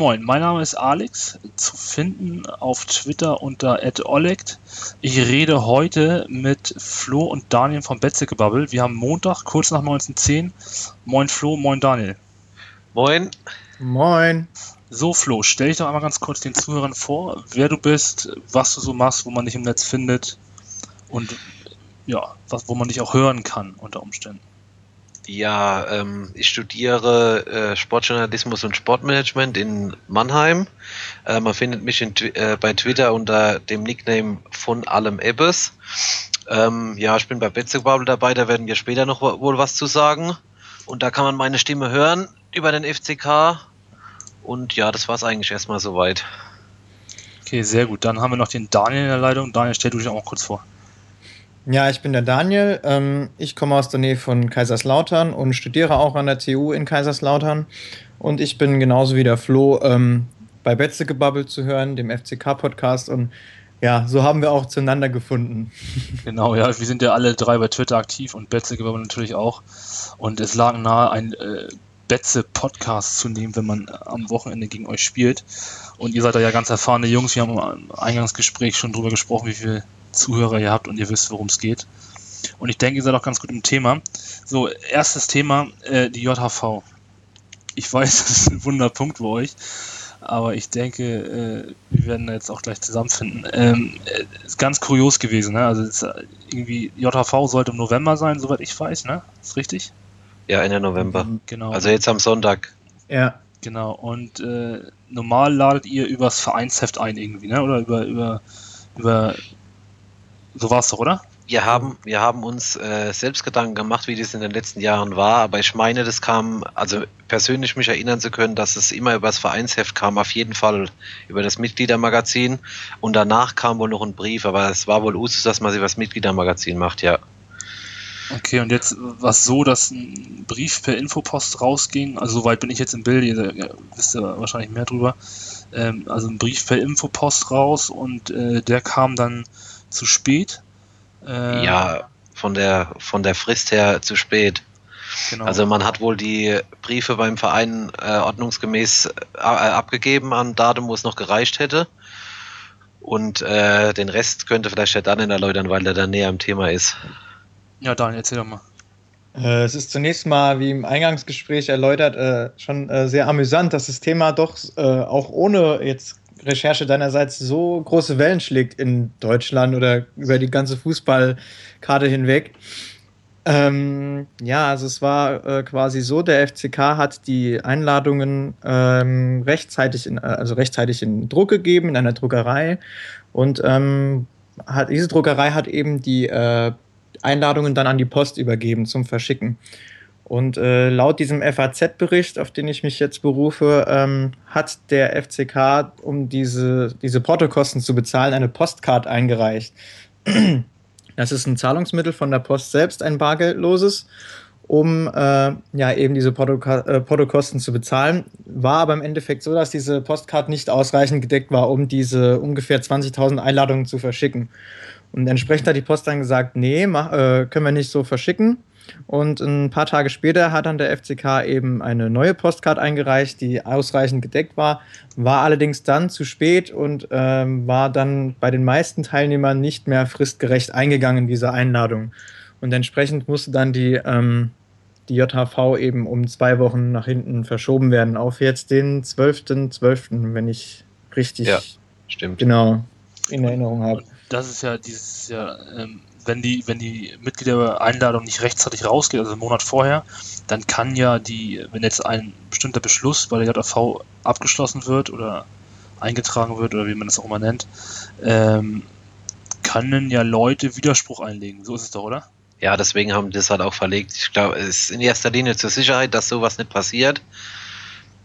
Moin mein Name ist Alex, zu finden auf Twitter unter @olect. Ich rede heute mit Flo und Daniel vom Betzegebubble. Wir haben Montag, kurz nach 19.10 Moin Flo, moin Daniel. Moin. Moin. So, Flo, stell dich doch einmal ganz kurz den Zuhörern vor, wer du bist, was du so machst, wo man dich im Netz findet und ja, was, wo man dich auch hören kann unter Umständen. Ja, ähm, ich studiere äh, Sportjournalismus und Sportmanagement in Mannheim. Äh, man findet mich in, äh, bei Twitter unter dem Nickname von allem Ebbes. Ähm, ja, ich bin bei Betzebubble dabei, da werden wir später noch wohl was zu sagen. Und da kann man meine Stimme hören über den FCK und ja, das war es eigentlich erstmal soweit. Okay, sehr gut. Dann haben wir noch den Daniel in der Leitung. Daniel, stell du dich auch kurz vor. Ja, ich bin der Daniel. Ähm, ich komme aus der Nähe von Kaiserslautern und studiere auch an der TU in Kaiserslautern. Und ich bin genauso wie der Flo ähm, bei Betze gebabbelt zu hören, dem FCK-Podcast. Und ja, so haben wir auch zueinander gefunden. Genau, ja, wir sind ja alle drei bei Twitter aktiv und Betze gebabbelt natürlich auch. Und es lag nahe, ein äh, Betze-Podcast zu nehmen, wenn man am Wochenende gegen euch spielt. Und ihr seid da ja ganz erfahrene Jungs. Wir haben im Eingangsgespräch schon drüber gesprochen, wie viele Zuhörer ihr habt und ihr wisst, worum es geht. Und ich denke, ihr seid auch ganz gut im Thema. So, erstes Thema, äh, die JHV. Ich weiß, das ist ein Wunderpunkt für euch, aber ich denke, äh, wir werden da jetzt auch gleich zusammenfinden. Ähm, äh, ist ganz kurios gewesen, ne? Also ist, äh, irgendwie JHV sollte im November sein, soweit ich weiß, ne? Ist richtig? Ja, Ende November. Genau. Also jetzt am Sonntag. Ja. Genau. Und äh, normal ladet ihr übers Vereinsheft ein irgendwie, ne? Oder über über über so war es doch, oder? Wir haben, wir haben uns äh, selbst Gedanken gemacht, wie das in den letzten Jahren war, aber ich meine, das kam, also persönlich mich erinnern zu können, dass es immer über das Vereinsheft kam, auf jeden Fall über das Mitgliedermagazin und danach kam wohl noch ein Brief, aber es war wohl Usus, dass man sich was Mitgliedermagazin macht, ja. Okay, und jetzt war es so, dass ein Brief per Infopost rausging. Also soweit bin ich jetzt im Bild, ihr wisst ja wahrscheinlich mehr drüber. Ähm, also ein Brief per Infopost raus und äh, der kam dann zu spät. Äh, ja, von der von der Frist her zu spät. Genau. Also man hat wohl die Briefe beim Verein äh, ordnungsgemäß äh, abgegeben an Datum, wo es noch gereicht hätte. Und äh, den Rest könnte vielleicht der dann erläutern, weil der dann näher am Thema ist. Ja, Daniel, erzähl doch mal. Äh, es ist zunächst mal, wie im Eingangsgespräch erläutert, äh, schon äh, sehr amüsant, dass das Thema doch auch ohne jetzt Recherche deinerseits so große Wellen schlägt in Deutschland oder über die ganze Fußballkarte hinweg. Ähm, ja, also es war äh, quasi so, der FCK hat die Einladungen ähm, rechtzeitig in, also rechtzeitig in Druck gegeben in einer Druckerei und ähm, hat, diese Druckerei hat eben die äh, Einladungen dann an die Post übergeben zum Verschicken. Und äh, laut diesem FAZ-Bericht, auf den ich mich jetzt berufe, ähm, hat der FCK, um diese, diese Portokosten zu bezahlen, eine Postcard eingereicht. Das ist ein Zahlungsmittel von der Post selbst, ein bargeldloses, um äh, ja eben diese äh, Portokosten zu bezahlen. War aber im Endeffekt so, dass diese Postcard nicht ausreichend gedeckt war, um diese ungefähr 20.000 Einladungen zu verschicken. Und entsprechend hat die Post dann gesagt, nee, mach, äh, können wir nicht so verschicken. Und ein paar Tage später hat dann der FCK eben eine neue Postcard eingereicht, die ausreichend gedeckt war, war allerdings dann zu spät und ähm, war dann bei den meisten Teilnehmern nicht mehr fristgerecht eingegangen, diese Einladung. Und entsprechend musste dann die, ähm, die JHV eben um zwei Wochen nach hinten verschoben werden, auf jetzt den 12.12., .12., wenn ich richtig ja, stimmt. genau in Erinnerung habe das ist ja dieses ja, ähm, wenn die, wenn die Mitgliedereinladung nicht rechtzeitig rausgeht, also einen Monat vorher, dann kann ja die, wenn jetzt ein bestimmter Beschluss bei der JAV abgeschlossen wird oder eingetragen wird oder wie man das auch immer nennt, ähm, können ja Leute Widerspruch einlegen. So ist es doch, oder? Ja, deswegen haben die das halt auch verlegt. Ich glaube, es ist in erster Linie zur Sicherheit, dass sowas nicht passiert.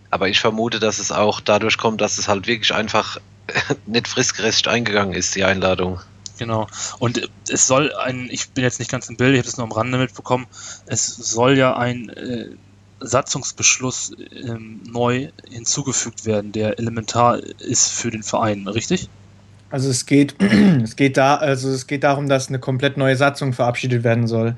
Aber ich vermute, dass es auch dadurch kommt, dass es halt wirklich einfach nicht fristgerecht eingegangen ist, die Einladung. Genau. Und es soll ein, ich bin jetzt nicht ganz im Bild, ich habe es nur am Rande mitbekommen, es soll ja ein äh, Satzungsbeschluss ähm, neu hinzugefügt werden, der elementar ist für den Verein, richtig? Also es geht, es geht da, also es geht darum, dass eine komplett neue Satzung verabschiedet werden soll.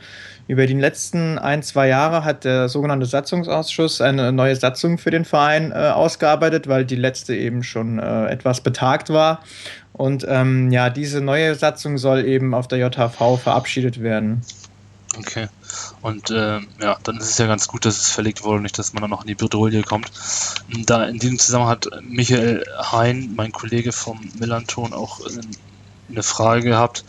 Über die letzten ein, zwei Jahre hat der sogenannte Satzungsausschuss eine neue Satzung für den Verein äh, ausgearbeitet, weil die letzte eben schon äh, etwas betagt war. Und ähm, ja, diese neue Satzung soll eben auf der JHV verabschiedet werden. Okay. Und äh, ja, dann ist es ja ganz gut, dass es verlegt wurde, nicht, dass man dann noch in die Bredouille kommt. Da in diesem Zusammenhang hat Michael Hein, mein Kollege vom Millanton, auch äh, eine Frage gehabt,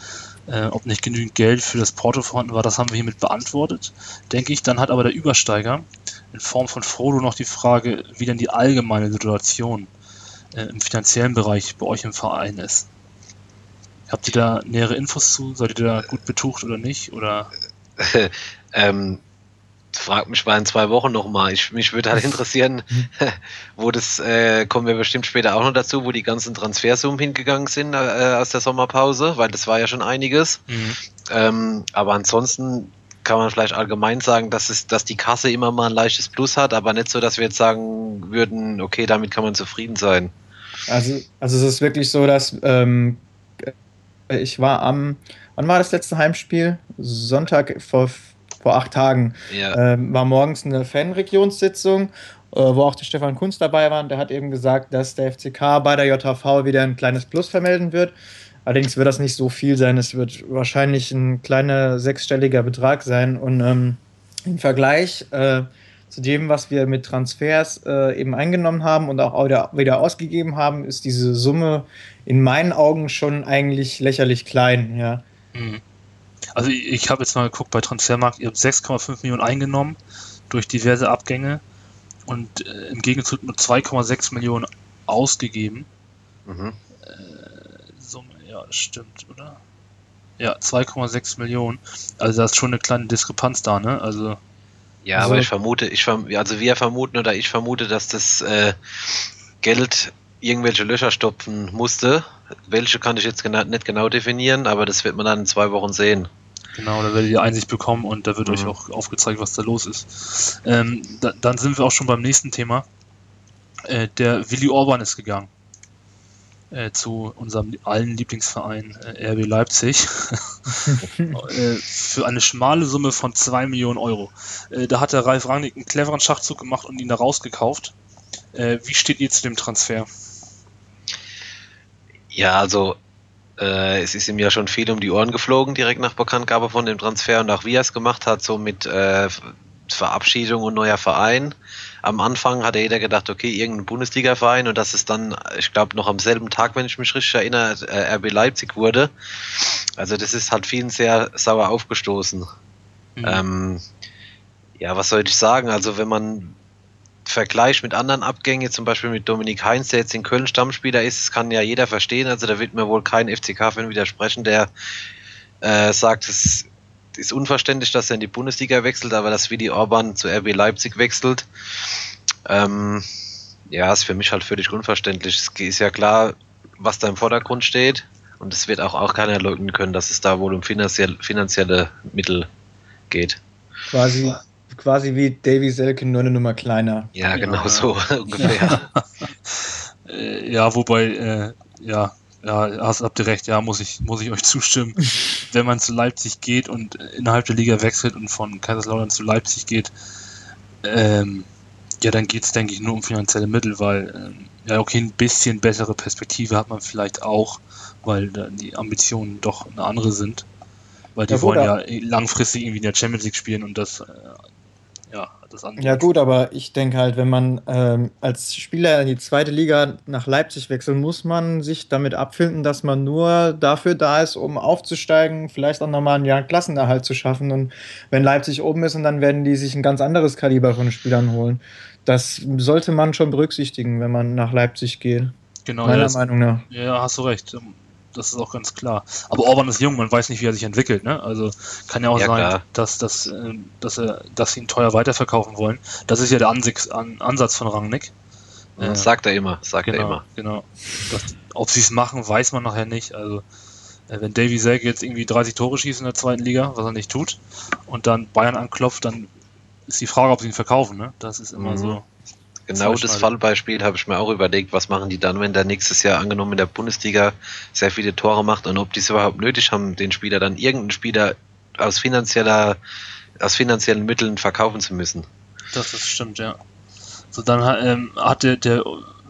äh, ob nicht genügend Geld für das Porto vorhanden war. Das haben wir hiermit beantwortet, denke ich. Dann hat aber der Übersteiger in Form von Frodo noch die Frage, wie denn die allgemeine Situation äh, im finanziellen Bereich bei euch im Verein ist. Habt ihr da nähere Infos zu? Seid ihr da gut betucht oder nicht? Oder ähm, frag mich mal in zwei Wochen nochmal. mich würde halt interessieren, wo das, äh, kommen wir bestimmt später auch noch dazu, wo die ganzen Transfersummen hingegangen sind äh, aus der Sommerpause, weil das war ja schon einiges. Mhm. Ähm, aber ansonsten kann man vielleicht allgemein sagen, dass es, dass die Kasse immer mal ein leichtes Plus hat, aber nicht so, dass wir jetzt sagen würden, okay, damit kann man zufrieden sein. Also, also es ist wirklich so, dass ähm, ich war am, wann war das letzte Heimspiel? Sonntag vor, vor acht Tagen. Ja. Ähm, war morgens eine Fanregionssitzung, äh, wo auch der Stefan Kunz dabei war. Und der hat eben gesagt, dass der FCK bei der JHV wieder ein kleines Plus vermelden wird. Allerdings wird das nicht so viel sein. Es wird wahrscheinlich ein kleiner sechsstelliger Betrag sein. Und ähm, im Vergleich äh, zu dem, was wir mit Transfers äh, eben eingenommen haben und auch wieder, wieder ausgegeben haben, ist diese Summe in meinen Augen schon eigentlich lächerlich klein. Ja. Mhm. Also ich, ich habe jetzt mal geguckt bei Transfermarkt, ihr habt 6,5 Millionen eingenommen durch diverse Abgänge und äh, im Gegenzug nur 2,6 Millionen ausgegeben. Mhm. Äh, Summe, ja, stimmt, oder? Ja, 2,6 Millionen. Also da ist schon eine kleine Diskrepanz da, ne? Also. Ja, also, aber ich vermute, ich also wir vermuten oder ich vermute, dass das äh, Geld irgendwelche Löcher stopfen musste. Welche kann ich jetzt genau, nicht genau definieren, aber das wird man dann in zwei Wochen sehen. Genau, da werdet ihr Einsicht bekommen und da wird mhm. euch auch aufgezeigt, was da los ist. Ähm, da, dann sind wir auch schon beim nächsten Thema. Äh, der Willi Orban ist gegangen. Äh, zu unserem allen Lieblingsverein äh, RB Leipzig äh, für eine schmale Summe von 2 Millionen Euro. Äh, da hat der Ralf Rangnick einen cleveren Schachzug gemacht und ihn da rausgekauft. Äh, wie steht ihr zu dem Transfer? Ja, also äh, es ist ihm ja schon viel um die Ohren geflogen, direkt nach Bekanntgabe von dem Transfer und auch wie er es gemacht hat, so mit äh, Verabschiedung und neuer Verein. Am Anfang hat jeder gedacht, okay, irgendein Bundesliga-Verein und dass es dann, ich glaube, noch am selben Tag, wenn ich mich richtig erinnere, äh, RB Leipzig wurde. Also das ist halt vielen sehr sauer aufgestoßen. Mhm. Ähm, ja, was soll ich sagen? Also wenn man Vergleich mit anderen Abgängen, zum Beispiel mit Dominik Heinz, der jetzt in Köln Stammspieler ist, das kann ja jeder verstehen. Also da wird mir wohl kein FCK-Fan widersprechen, der äh, sagt, es ist unverständlich, dass er in die Bundesliga wechselt, aber dass Willi Orban zu RB Leipzig wechselt, ähm, ja, ist für mich halt völlig unverständlich. Es ist ja klar, was da im Vordergrund steht. Und es wird auch, auch keiner leugnen können, dass es da wohl um finanziell, finanzielle Mittel geht. Quasi quasi wie Davy Selkin, nur eine Nummer kleiner. Ja, genau ja. so ungefähr. Äh, ja, wobei, äh, ja, ja, hast, habt ihr recht, ja, muss ich, muss ich euch zustimmen. Wenn man zu Leipzig geht und innerhalb der Liga wechselt und von Kaiserslautern zu Leipzig geht, ähm, ja, dann geht es, denke ich, nur um finanzielle Mittel, weil, ähm, ja, okay, ein bisschen bessere Perspektive hat man vielleicht auch, weil die Ambitionen doch eine andere sind. Weil die ja, wollen ja langfristig irgendwie in der Champions League spielen und das äh, das andere. Ja, gut, aber ich denke halt, wenn man ähm, als Spieler in die zweite Liga nach Leipzig wechselt, muss man sich damit abfinden, dass man nur dafür da ist, um aufzusteigen, vielleicht auch nochmal einen Jahr Klassenerhalt zu schaffen. Und wenn Leipzig oben ist, und dann werden die sich ein ganz anderes Kaliber von Spielern holen. Das sollte man schon berücksichtigen, wenn man nach Leipzig geht. Genau, meiner ja, Meinung nach. Ja, hast du recht das ist auch ganz klar. Aber Orban ist jung, man weiß nicht, wie er sich entwickelt. Ne? Also kann ja auch ja, sein, dass, dass, äh, dass, er, dass sie ihn teuer weiterverkaufen wollen. Das ist ja der Ansatz, Ansatz von Rangnick. Äh, sagt er immer, sagt genau, er immer. Genau. Das, ob sie es machen, weiß man nachher nicht. Also äh, wenn Davy Selke jetzt irgendwie 30 Tore schießt in der zweiten Liga, was er nicht tut, und dann Bayern anklopft, dann ist die Frage, ob sie ihn verkaufen, ne? Das ist immer Mhm. so. Genau das. Fallbeispiel habe ich mir auch überlegt, was machen die dann, wenn der nächstes Jahr angenommen in der Bundesliga sehr viele Tore macht und ob die es überhaupt nötig haben, den Spieler dann irgendeinen Spieler aus finanzieller, aus finanziellen Mitteln verkaufen zu müssen. Das ist stimmt, ja. So, dann ähm, hatte der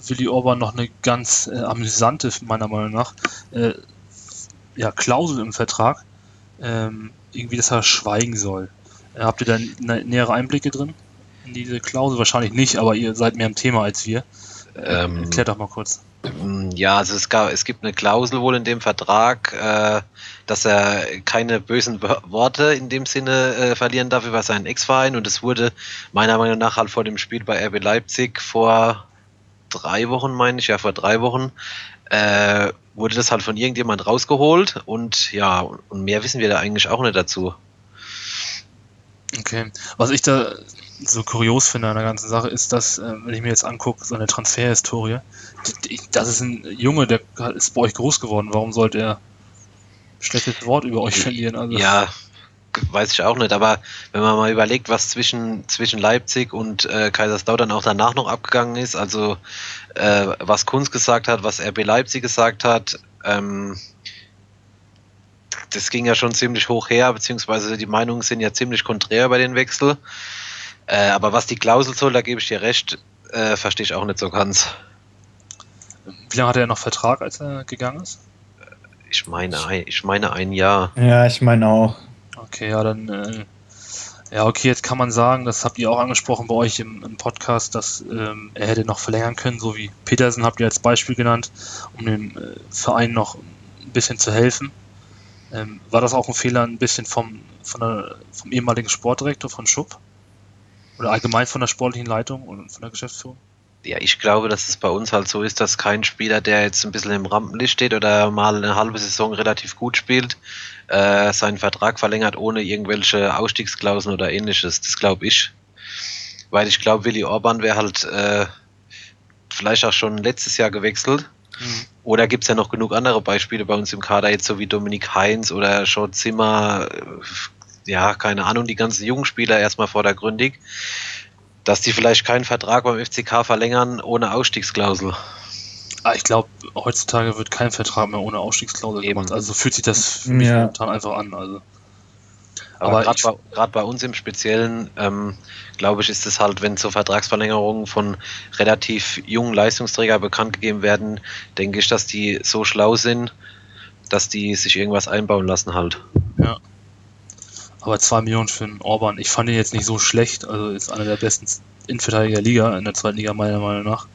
Willi Orban noch eine ganz äh, amüsante, meiner Meinung nach, äh, ja, Klausel im Vertrag. Ähm, irgendwie, dass er schweigen soll. Äh, habt ihr da nä- nähere Einblicke drin? In diese Klausel? Wahrscheinlich nicht, aber ihr seid mehr im Thema als wir. Äh, Ähm, Erklärt doch mal kurz. Mm, Ja, also es, gab, es gibt eine Klausel wohl in dem Vertrag, äh, dass er keine bösen Wo- Worte in dem Sinne äh, verlieren darf über seinen Ex-Verein und es wurde meiner Meinung nach halt vor dem Spiel bei RB Leipzig vor drei Wochen, meine ich, ja vor drei Wochen, äh, wurde das halt von irgendjemand rausgeholt und ja, und mehr wissen wir da eigentlich auch nicht dazu. Okay. Was ich da so kurios finde an der ganzen Sache ist, dass, äh, wenn ich mir jetzt angucke, seine Transferhistorie, die- die- das ist ein Junge, der ist bei euch groß geworden. Warum sollte er schlechtes Wort über euch verlieren? Also, Ja, weiß ich auch nicht, aber wenn man mal überlegt, was zwischen, zwischen Leipzig und äh, Kaiserslautern auch danach noch abgegangen ist, also äh, was Kunz gesagt hat, was RB Leipzig gesagt hat, ähm, das ging ja schon ziemlich hoch her, beziehungsweise die Meinungen sind ja ziemlich konträr bei den Wechsel. Äh, aber was die Klausel soll, da gebe ich dir recht, äh, verstehe ich auch nicht so ganz. Wie lange hat er noch Vertrag, als er gegangen ist? Ich meine, ein- ich meine ein Jahr. Ja, ich meine auch. Okay, ja, dann, äh, ja, okay, jetzt kann man sagen, das habt ihr auch angesprochen bei euch im, im Podcast, dass ähm, er hätte noch verlängern können, so wie Petersen habt ihr als Beispiel genannt, um dem äh, Verein noch ein bisschen zu helfen. Ähm, war das auch ein Fehler ein bisschen vom, von der, vom ehemaligen Sportdirektor von Schupp? Oder allgemein von der sportlichen Leitung und von der Geschäftsführung? Ja, ich glaube, dass es bei uns halt so ist, dass kein Spieler, der jetzt ein bisschen im Rampenlicht steht oder mal eine halbe Saison relativ gut spielt, äh, seinen Vertrag verlängert ohne irgendwelche Ausstiegsklauseln oder ähnliches. Das glaube ich. Weil ich glaube, Willi Orban wäre halt äh, vielleicht auch schon letztes Jahr gewechselt. Oder gibt es ja noch genug andere Beispiele bei uns im Kader, jetzt so wie Dominik Heinz oder Sean Zimmer, äh, ja, keine Ahnung, die ganzen jungen Spieler erstmal vordergründig, dass die vielleicht keinen Vertrag beim FCK verlängern ohne Ausstiegsklausel. Ah, ich glaube, heutzutage wird kein Vertrag mehr ohne Ausstiegsklausel Eben. gemacht. Also so fühlt sich das für mich Ja. momentan einfach an. Also. Aber, Aber gerade bei, bei uns im Speziellen, ähm, glaube ich, ist es halt, wenn so Vertragsverlängerungen von relativ jungen Leistungsträgern bekannt gegeben werden, denke ich, dass die so schlau sind, dass die sich irgendwas einbauen lassen halt. Aber 2 Millionen für einen Orban, ich fand ihn jetzt nicht so schlecht. Also ist einer der besten Innenverteidiger der Liga, in der zweiten Liga meiner Meinung nach.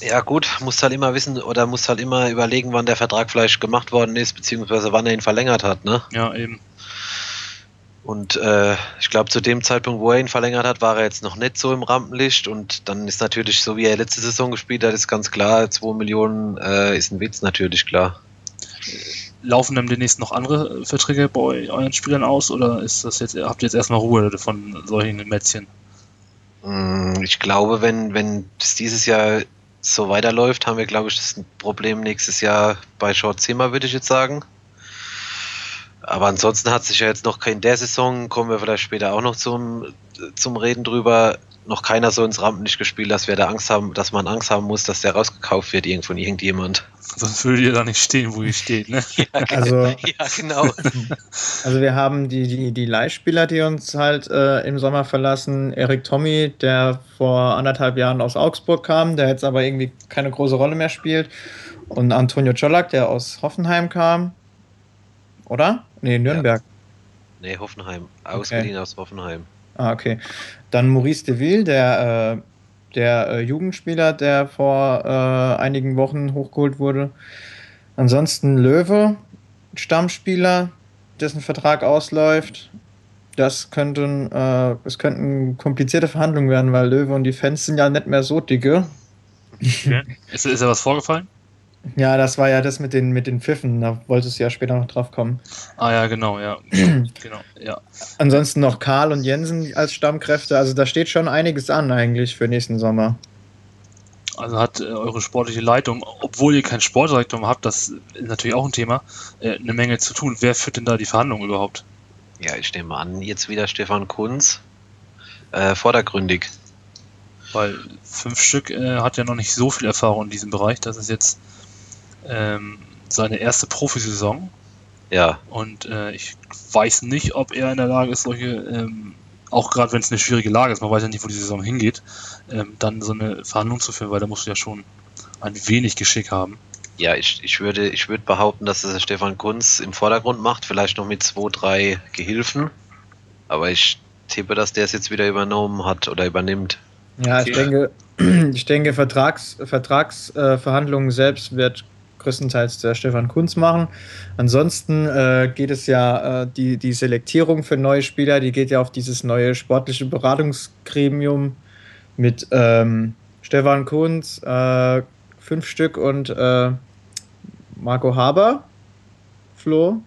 Ja gut, musst halt immer wissen oder musst halt immer überlegen, wann der Vertrag vielleicht gemacht worden ist, beziehungsweise wann er ihn verlängert hat, ne? Ja, eben. Und äh, ich glaube, zu dem Zeitpunkt, wo er ihn verlängert hat, war er jetzt noch nicht so im Rampenlicht. Und dann ist natürlich, so wie er letzte Saison gespielt hat, ist ganz klar, 2 Millionen äh, ist ein Witz, natürlich klar. Laufen dann demnächst noch andere Verträge bei eu- euren Spielern aus oder ist das jetzt, habt ihr jetzt erstmal Ruhe von solchen Mätzchen? Mm, Ich glaube, wenn, wenn es dieses Jahr so weiterläuft, haben wir, glaube ich, das Problem nächstes Jahr bei Short Zimmer, würde ich jetzt sagen. Aber ansonsten hat sich ja jetzt noch in der Saison, kommen wir vielleicht später auch noch zum, zum Reden drüber, noch keiner so ins Rampenlicht gespielt, dass wir da Angst haben, dass man Angst haben muss, dass der rausgekauft wird irgend von irgendjemand. Sonst würdet ihr da nicht stehen, wo ihr steht, ne? Also, Ja, genau. also wir haben die, die, die Leihspieler, die uns halt äh, im Sommer verlassen. Erik Tommy, der vor anderthalb Jahren aus Augsburg kam, der jetzt aber irgendwie keine große Rolle mehr spielt. Und Antonio Czolak, der aus Hoffenheim kam. Oder? Nee, Nürnberg. Nee, Hoffenheim. Ausgeliehen aus Hoffenheim. Ah, okay. Dann Maurice Deville, der, äh, der äh, Jugendspieler, der vor äh, einigen Wochen hochgeholt wurde. Ansonsten Löwe, Stammspieler, dessen Vertrag ausläuft. Das könnten, äh, es könnten komplizierte Verhandlungen werden, weil Löwe und die Fans sind ja nicht mehr so dicke. Ist, ist da was vorgefallen? Ja, das war ja das mit den, mit den Pfiffen, da wolltest du ja später noch drauf kommen. Ah ja, genau, ja. genau, ja. Ansonsten noch Karl und Jensen als Stammkräfte, also da steht schon einiges an eigentlich für nächsten Sommer. Also hat äh, eure sportliche Leitung, obwohl ihr keinen Sportdirektor habt, das ist natürlich auch ein Thema, äh, eine Menge zu tun. Wer führt denn da die Verhandlungen überhaupt? Ja, ich nehme an, jetzt wieder Stefan Kunz. äh, vordergründig. Weil fünf Stück äh, hat ja noch nicht so viel Erfahrung in diesem Bereich. Das ist jetzt ähm, seine erste Profisaison. Ja. Und äh, ich weiß nicht, ob er in der Lage ist, solche, ähm, auch gerade wenn es eine schwierige Lage ist, man weiß ja nicht, wo die Saison hingeht, ähm, dann so eine Verhandlung zu führen, weil da musst du ja schon ein wenig Geschick haben. Ja, ich, ich würde, ich würde behaupten, dass es Stefan Kunz im Vordergrund macht, vielleicht noch mit zwei, drei Gehilfen. Aber ich tippe, dass der es jetzt wieder übernommen hat oder übernimmt. Ja, ich denke, ich denke, Vertrags, Vertragsverhandlungen selbst wird größtenteils der Stefan Kunz machen. Ansonsten äh, geht es ja, äh, die, die Selektierung für neue Spieler, die geht ja auf dieses neue sportliche Beratungsgremium mit ähm, Stefan Kunz, äh, fünf Stück und äh, Marco Haber, Flo.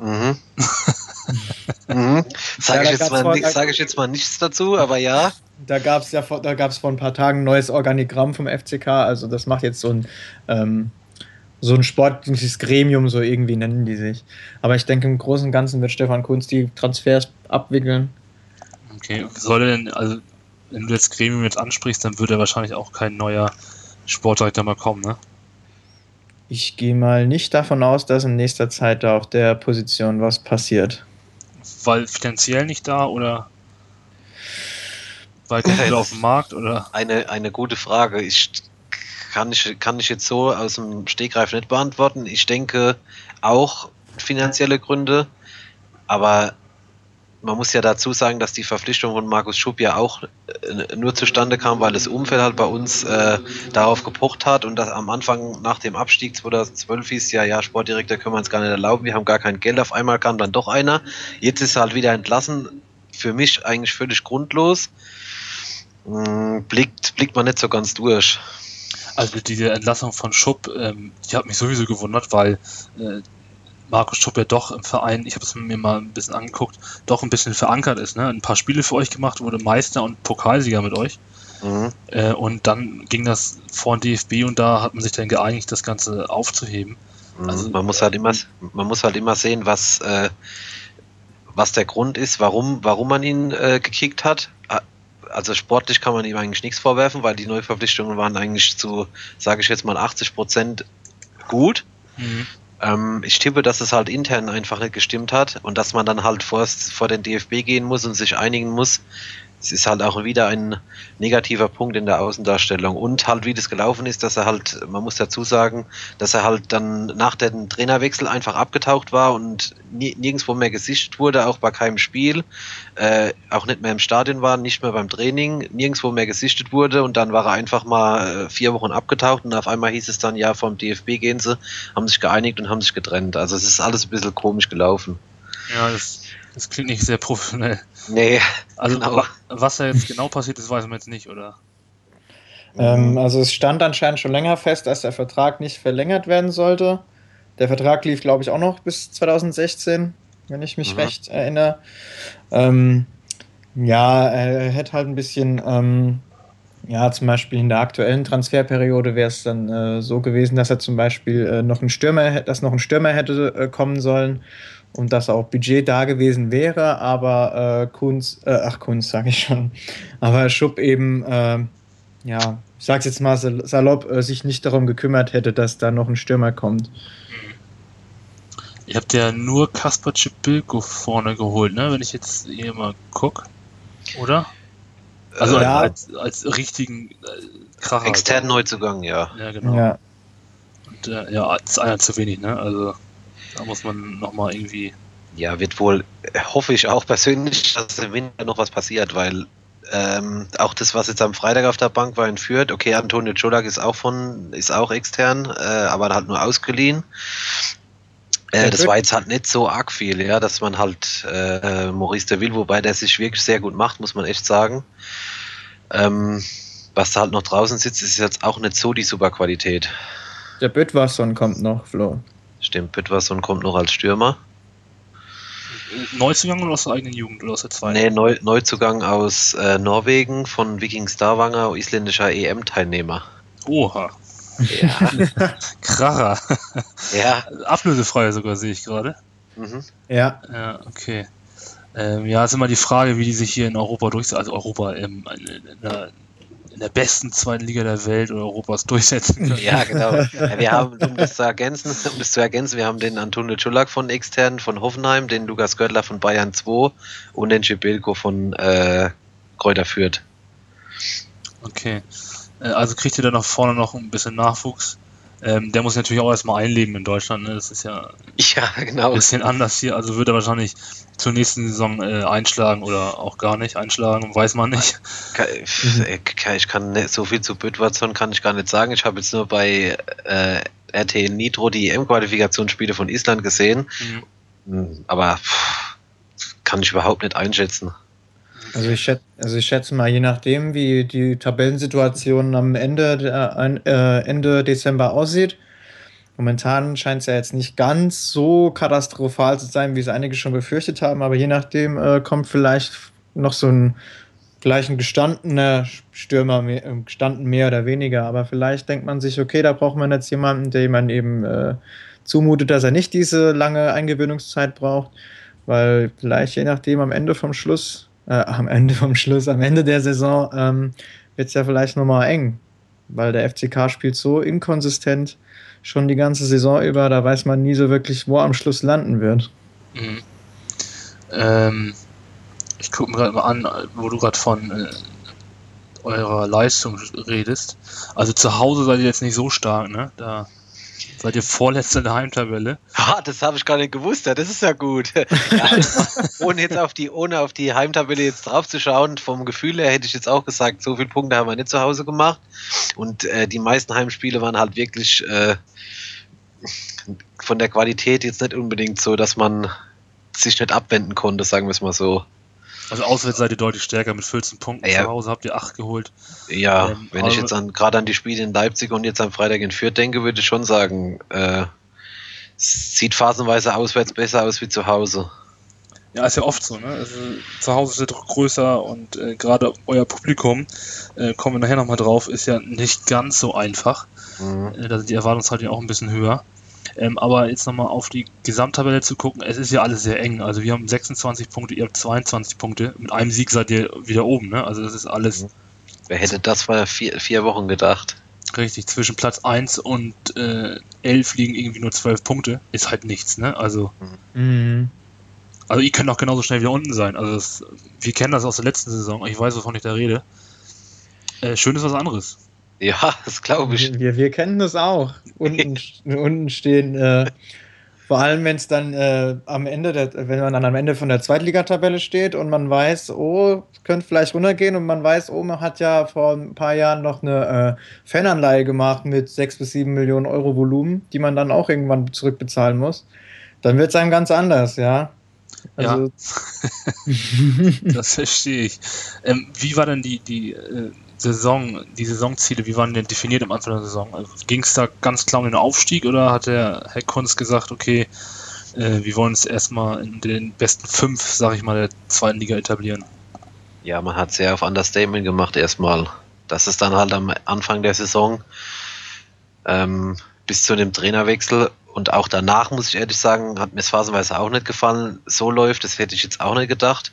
Mhm. mhm. Sage Ja, ich, jetzt mal sag ich jetzt mal nichts dazu, aber ja. Da gab es ja vor, da gab's vor ein paar Tagen ein neues Organigramm vom FCK. Also das macht jetzt so ein, ähm, so ein sportliches Gremium, so irgendwie nennen die sich. Aber ich denke, im Großen und Ganzen wird Stefan Kunz die Transfers abwickeln. Okay, soll er denn, also wenn du das Gremium jetzt ansprichst, dann wird er wahrscheinlich auch kein neuer Sportdirektor mal kommen, ne? Ich gehe mal nicht davon aus, dass in nächster Zeit da auf der Position was passiert. Weil finanziell nicht da oder weil kein Spieler auf dem Markt oder Eine, eine gute Frage. Ich kann, ich kann ich jetzt so aus dem Stegreif nicht beantworten. Ich denke auch finanzielle Gründe, aber man muss ja dazu sagen, dass die Verpflichtung von Markus Schupp ja auch äh, nur zustande kam, weil das Umfeld halt bei uns äh, darauf gepocht hat und das am Anfang nach dem Abstieg 2012 hieß ja, ja, Sportdirektor können wir uns gar nicht erlauben, wir haben gar kein Geld, auf einmal kam dann doch einer. Jetzt ist er halt wieder entlassen. Für mich eigentlich völlig grundlos. Mm, Blickt, blickt man nicht so ganz durch. Also diese Entlassung von Schupp, ähm, die hat mich sowieso gewundert, weil äh, Markus Schupp ja doch im Verein, ich habe es mir mal ein bisschen angeguckt, doch ein bisschen verankert ist, ne? Ein paar Spiele für euch gemacht, wurde Meister und Pokalsieger mit euch. Mhm. Äh, und dann ging das vor den DFB und da hat man sich dann geeinigt, das Ganze aufzuheben. Also- Also, man muss halt immer, man muss halt immer sehen, was, äh, was der Grund ist, warum, warum man ihn äh, gekickt hat. Also sportlich kann man ihm eigentlich nichts vorwerfen, weil die Neuverpflichtungen waren eigentlich zu, sage ich jetzt mal, 80 Prozent gut. Ähm, ich tippe, dass es halt intern einfach nicht gestimmt hat und dass man dann halt vor, vor den DFB gehen muss und sich einigen muss. Es ist halt auch wieder ein negativer Punkt in der Außendarstellung. Und halt, wie das gelaufen ist, dass er halt, man muss dazu sagen, dass er halt dann nach dem Trainerwechsel einfach abgetaucht war und nirgendwo mehr gesichtet wurde, auch bei keinem Spiel, äh, auch nicht mehr im Stadion war, nicht mehr beim Training, nirgendwo mehr gesichtet wurde und dann war er einfach mal äh, vier Wochen abgetaucht und auf einmal hieß es dann, ja, vom DFB gehen sie, haben sich geeinigt und haben sich getrennt. Also es ist alles ein bisschen komisch gelaufen. Ja, das, das klingt nicht sehr professionell. Nee, Also Genau. wa- was da jetzt genau passiert ist, weiß man jetzt nicht, oder? Ähm, also es stand anscheinend schon länger fest, dass der Vertrag nicht verlängert werden sollte. Der Vertrag lief, glaube ich, auch noch bis 2016, wenn ich mich Mhm. recht erinnere. Ähm, ja, er hätte halt ein bisschen, ähm, ja, zum Beispiel in der aktuellen Transferperiode wäre es dann äh, so gewesen, dass er zum Beispiel äh, noch ein Stürmer, dass noch ein Stürmer hätte äh, kommen sollen und dass auch Budget da gewesen wäre, aber äh, Kunz, äh, ach Kunz sage ich schon, aber Schupp eben ähm, ja, ich sag's jetzt mal sal- salopp, äh, sich nicht darum gekümmert hätte, dass da noch ein Stürmer kommt. Ihr habt ja nur Kaspar Cibilko vorne geholt, ne? Wenn ich jetzt hier mal guck. Oder? Also Ja. als, als richtigen äh, Kracher. externen Neuzugang, ja. Ja, genau. Ja. Und äh, ja, ist einer zu wenig, ne? Also da muss man nochmal irgendwie. Ja, wird wohl, hoffe ich auch persönlich, dass im Winter noch was passiert, weil ähm, auch das, was jetzt am Freitag auf der Bank war in Fürth, okay, Antonio Czolak ist auch von, ist auch extern, äh, aber halt nur ausgeliehen. Äh, das war jetzt halt nicht so arg viel, ja, dass man halt äh, Maurice de Ville, wobei der sich wirklich sehr gut macht, muss man echt sagen. Ähm, was da halt noch draußen sitzt, ist jetzt auch nicht so die super Qualität. Der Böttwasson kommt noch, Flo. Stimmt, Bitverson kommt noch als Stürmer. Neuzugang oder aus der eigenen Jugend oder aus der zweiten? Nee, Neu Neuzugang aus äh, Norwegen von Viking Starwanger, isländischer EM-Teilnehmer. Oha. Ja. Kracher. ja. Ablösefrei sogar, sehe ich gerade. Mhm. Ja, Ja, okay. Ähm, ja, ist immer die Frage, wie die sich hier in Europa durchsetzen, also Europa ähm, in, der, in, der, besten zweiten Liga der Welt oder Europas durchsetzen können. Ja, genau. Ja, wir haben, um das zu ergänzen, um das zu ergänzen, wir haben den Antonio Czulak von extern von Hoffenheim, den Lukas Göttler von Bayern 2 und den Schibelko von äh, Kräuter Fürth. Okay. Äh, also kriegt ihr da noch vorne noch ein bisschen Nachwuchs? Ähm, der muss natürlich auch erstmal einleben in Deutschland. Ne? Das ist ja, ja genau. ein bisschen anders hier. Also wird er wahrscheinlich zur nächsten Saison äh, einschlagen oder auch gar nicht einschlagen, weiß man nicht. Ich kann nicht, so viel zu Bödwatson kann ich gar nicht sagen. Ich habe jetzt nur bei äh, RTL Nitro die EM-Qualifikationsspiele von Island gesehen. Mhm. Hm, aber pff, kann ich überhaupt nicht einschätzen. Also ich, schätze, also ich schätze mal, je nachdem, wie die Tabellensituation am Ende, äh, Ende Dezember aussieht. Momentan scheint es ja jetzt nicht ganz so katastrophal zu sein, wie es einige schon befürchtet haben, aber je nachdem äh, kommt vielleicht noch so ein vielleicht ein gestandener Stürmer, äh, gestanden mehr oder weniger, aber vielleicht denkt man sich, okay, da braucht man jetzt jemanden, der man eben äh, zumutet, dass er nicht diese lange Eingewöhnungszeit braucht, weil vielleicht je nachdem am Ende vom Schluss äh, am Ende vom Schluss, am Ende der Saison ähm, wird es ja vielleicht nochmal eng, weil der FCK spielt so inkonsistent schon die ganze Saison über, da weiß man nie so wirklich, wo am Schluss landen wird. Mhm. Ähm, ich gucke mir gerade mal an, wo du gerade von äh, eurer Leistung redest. Also zu Hause seid ihr jetzt nicht so stark, ne? Da Seid ihr vorletzte in der Heimtabelle? Ah, das habe ich gar nicht gewusst. Ja, das ist ja gut. Ja, ohne jetzt auf die, ohne auf die Heimtabelle jetzt drauf zu schauen, vom Gefühl her hätte ich jetzt auch gesagt, so viele Punkte haben wir nicht zu Hause gemacht. Und äh, die meisten Heimspiele waren halt wirklich äh, von der Qualität jetzt nicht unbedingt so, dass man sich nicht abwenden konnte, sagen wir es mal so. Also auswärts seid ihr deutlich stärker mit 14 Punkten. Ja. Zu Hause habt ihr 8 geholt. Ja, ähm, wenn ich jetzt an, gerade an die Spiele in Leipzig und jetzt am Freitag in Fürth denke, würde ich schon sagen, äh, sieht phasenweise auswärts besser aus wie zu Hause. Ja, ist ja oft so, ne? Also, zu Hause ist der Druck größer und äh, gerade euer Publikum, äh, kommen wir nachher nochmal drauf, ist ja nicht ganz so einfach. Mhm. Äh, da sind die Erwartungshaltung auch ein bisschen höher. Ähm, aber jetzt nochmal auf die Gesamttabelle zu gucken, es ist ja alles sehr eng. Also wir haben 26 Punkte, ihr habt 22 Punkte. Mit einem Sieg seid ihr wieder oben, ne? Also das ist alles. Wer hätte das vor vier, vier Wochen gedacht? Richtig, zwischen Platz 1 und äh, 11 liegen irgendwie nur 12 Punkte. Ist halt nichts, ne? Also. Mhm. Also ihr könnt auch genauso schnell wieder unten sein. Also das, wir kennen das aus der letzten Saison. Ich weiß, wovon ich da rede. Äh, schön ist was anderes. Ja, das glaube ich. Wir, wir kennen das auch. Unten, unten stehen, äh, vor allem wenn es dann äh, am Ende, der, wenn man dann am Ende von der Zweitligatabelle steht und man weiß, oh, könnte vielleicht runtergehen und man weiß, oh, man hat ja vor ein paar Jahren noch eine äh, Fananleihe gemacht mit 6 bis 7 Millionen Euro Volumen, die man dann auch irgendwann zurückbezahlen muss. Dann wird es einem ganz anders, ja. Also ja, das verstehe ich. Ähm, wie war denn die, die äh, Saison, die Saisonziele, wie waren denn definiert am Anfang der Saison? Also Ging es da ganz klar um den Aufstieg oder hat der Herr Kunz gesagt, okay, äh, wir wollen es erstmal in den besten fünf, sag ich mal, der zweiten Liga etablieren? Ja, man hat sehr auf Understatement gemacht erstmal. Das ist dann halt am Anfang der Saison ähm, bis zu dem Trainerwechsel und auch danach, muss ich ehrlich sagen, hat mir es phasenweise auch nicht gefallen. So läuft, das hätte ich jetzt auch nicht gedacht.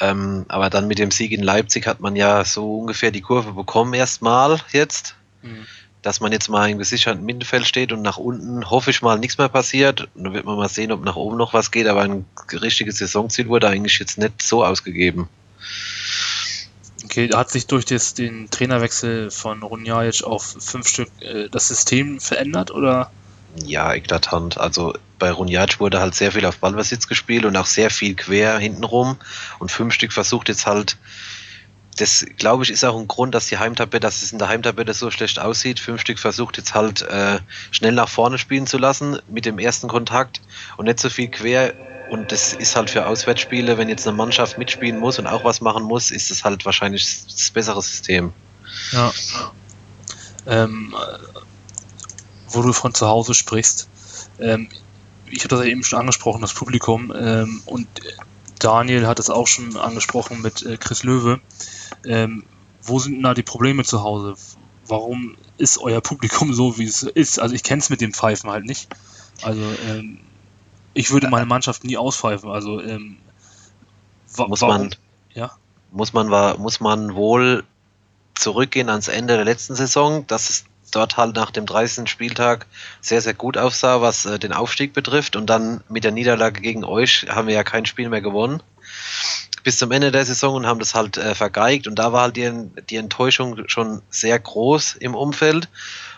Ähm, aber dann mit dem Sieg in Leipzig hat man ja so ungefähr die Kurve bekommen erstmal jetzt. Mhm. Dass man jetzt mal im gesicherten Mittelfeld steht und nach unten hoffe ich mal nichts mehr passiert. Und dann wird man mal sehen, ob nach oben noch was geht. Aber ein richtiges Saisonziel wurde eigentlich jetzt nicht so ausgegeben. Okay, hat sich durch das, den Trainerwechsel von Runjajic auf fünf Stück äh, das System verändert oder? Ja, eklatant. Also bei Runjac wurde halt sehr viel auf Ballbesitz gespielt und auch sehr viel quer hintenrum. Und fünf Stück versucht jetzt halt, das glaube ich ist auch ein Grund, dass die Heimtabelle, dass es in der Heimtabelle so schlecht aussieht. Fünf Stück versucht jetzt halt äh, schnell nach vorne spielen zu lassen mit dem ersten Kontakt und nicht so viel quer. Und das ist halt für Auswärtsspiele, wenn jetzt eine Mannschaft mitspielen muss und auch was machen muss, ist es halt wahrscheinlich das bessere System. Ja. Ähm, wo du von zu Hause sprichst. Ähm, ich habe das ja eben schon angesprochen, das Publikum. Ähm, und Daniel hat es auch schon angesprochen mit äh, Chris Löwe. Ähm, wo sind denn da die Probleme zu Hause? Warum ist euer Publikum so, wie es ist? Also ich kenne es mit dem Pfeifen halt nicht. Also ähm, ich würde meine Mannschaft nie auspfeifen. Also ähm, muss man, ja? muss man, muss man wohl zurückgehen ans Ende der letzten Saison, dass es dort halt nach dem 30. Spieltag sehr, sehr gut aussah, was äh, den Aufstieg betrifft. Und dann mit der Niederlage gegen euch haben wir ja kein Spiel mehr gewonnen bis zum Ende der Saison und haben das halt äh, vergeigt. Und da war halt die, die Enttäuschung schon sehr groß im Umfeld.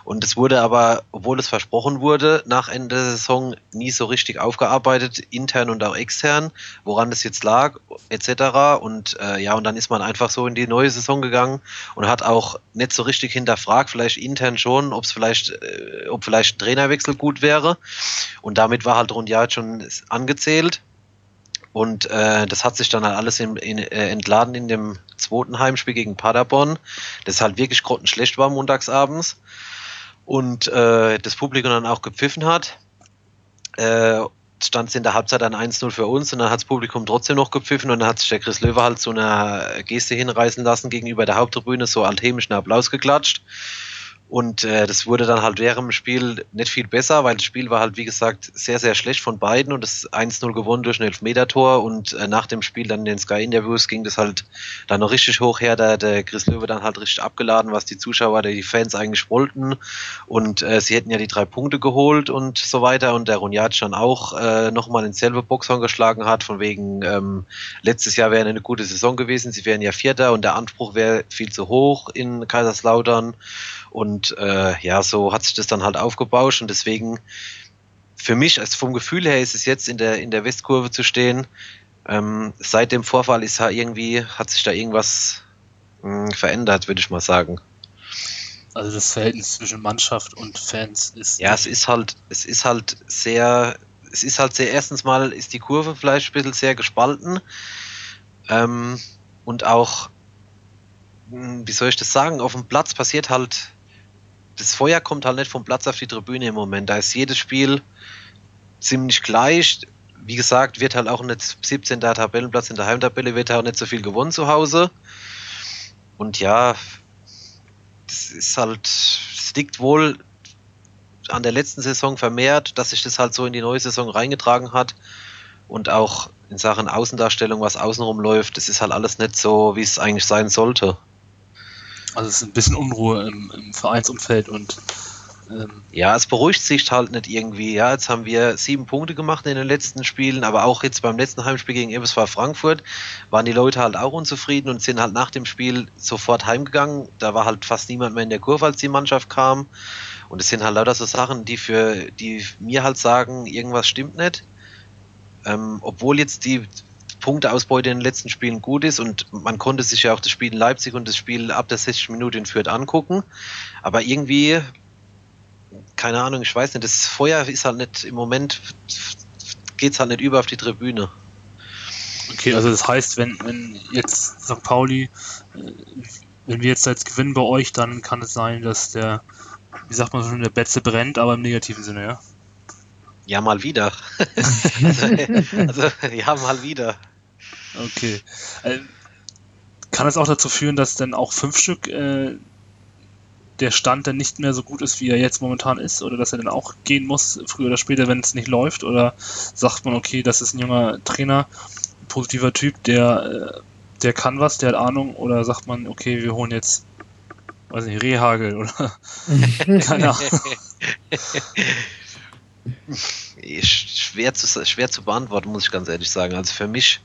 Und es wurde aber, obwohl es versprochen wurde, nach Ende der Saison nie so richtig aufgearbeitet, intern und auch extern, woran das jetzt lag, etc. Und äh, ja, und dann ist man einfach so in die neue Saison gegangen und hat auch nicht so richtig hinterfragt, vielleicht intern schon, ob es vielleicht, äh, ob vielleicht ein Trainerwechsel gut wäre. Und damit war halt Rundiat schon angezählt. Und äh, das hat sich dann halt alles in, in, äh, entladen in dem zweiten Heimspiel gegen Paderborn, das halt wirklich grottenschlecht war montagsabends. Und äh, das Publikum dann auch gepfiffen hat. Äh, stand es in der Halbzeit dann 1-0 für uns und dann hat das Publikum trotzdem noch gepfiffen und dann hat sich der Chris Löwe halt so eine Geste hinreißen lassen gegenüber der Haupttribüne, so althemischen Applaus geklatscht. Und äh, das wurde dann halt während dem Spiel nicht viel besser, weil das Spiel war halt, wie gesagt, sehr, sehr schlecht von beiden und das 1-0 gewonnen durch ein Elfmeter-Tor. Und äh, nach dem Spiel dann in den Sky-Interviews ging das halt dann noch richtig hoch her, da der Chris Löwe dann halt richtig abgeladen, was die Zuschauer, die Fans eigentlich wollten. Und äh, sie hätten ja die drei Punkte geholt und so weiter. Und der Runjat schon auch äh, nochmal ins selbe Boxhorn geschlagen hat, von wegen ähm, letztes Jahr wäre eine gute Saison gewesen, sie wären ja Vierter und der Anspruch wäre viel zu hoch in Kaiserslautern und äh, ja, so hat sich das dann halt aufgebauscht und deswegen für mich, also vom Gefühl her ist es jetzt in der, in der Westkurve zu stehen. Ähm, seit dem Vorfall ist irgendwie, hat sich da irgendwas mh, hm, verändert, würde ich mal sagen. Also das Verhältnis zwischen Mannschaft und Fans ist. Ja, es ist halt, es ist halt sehr, es ist halt sehr, erstens mal ist die Kurve vielleicht ein bisschen sehr gespalten. Ähm, und auch, hm, wie soll ich das sagen, auf dem Platz passiert halt das Feuer kommt halt nicht vom Platz auf die Tribüne im Moment. Da ist jedes Spiel ziemlich gleich. Wie gesagt, wird halt auch nicht 17. Tabellenplatz in der Heimtabelle, wird halt auch nicht so viel gewonnen zu Hause. Und ja, das ist halt, es liegt wohl an der letzten Saison vermehrt, dass sich das halt so in die neue Saison reingetragen hat. Und auch in Sachen Außendarstellung, was außenrum läuft, das ist halt alles nicht so, wie es eigentlich sein sollte. Also es ist ein bisschen Unruhe im, im Vereinsumfeld und ähm ja, es beruhigt sich halt nicht irgendwie. Ja, jetzt haben wir sieben Punkte gemacht in den letzten Spielen, aber auch jetzt beim letzten Heimspiel gegen MSV Frankfurt waren die Leute halt auch unzufrieden und sind halt nach dem Spiel sofort heimgegangen. Da war halt fast niemand mehr in der Kurve, als die Mannschaft kam. Und es sind halt lauter so Sachen, die für, die mir halt sagen, irgendwas stimmt nicht. Ähm, obwohl jetzt die Punkteausbeute in den letzten Spielen gut ist und man konnte sich ja auch das Spiel in Leipzig und das Spiel ab der 60 Minute in Fürth angucken. Aber irgendwie, keine Ahnung, ich weiß nicht, das Feuer ist halt nicht im Moment, geht es halt nicht über auf die Tribüne. Okay, also das heißt, wenn, wenn jetzt St. Pauli, äh, wenn wir jetzt jetzt gewinnen bei euch, dann kann es sein, dass der, wie sagt man schon, der Betze brennt, aber im negativen Sinne, ja? Ja, mal wieder. also, also, ja, mal wieder. Okay. Äh, kann es auch dazu führen, dass dann auch fünf Stück äh, der Stand dann nicht mehr so gut ist, wie er jetzt momentan ist? Oder dass er dann auch gehen muss, früher oder später, wenn es nicht läuft? Oder sagt man, okay, das ist ein junger Trainer, ein positiver Typ, der, äh, der kann was, der hat Ahnung? Oder sagt man, okay, wir holen jetzt, weiß nicht, Rehagel oder keine Ahnung. schwer, zu, schwer zu beantworten, muss ich ganz ehrlich sagen. Also für mich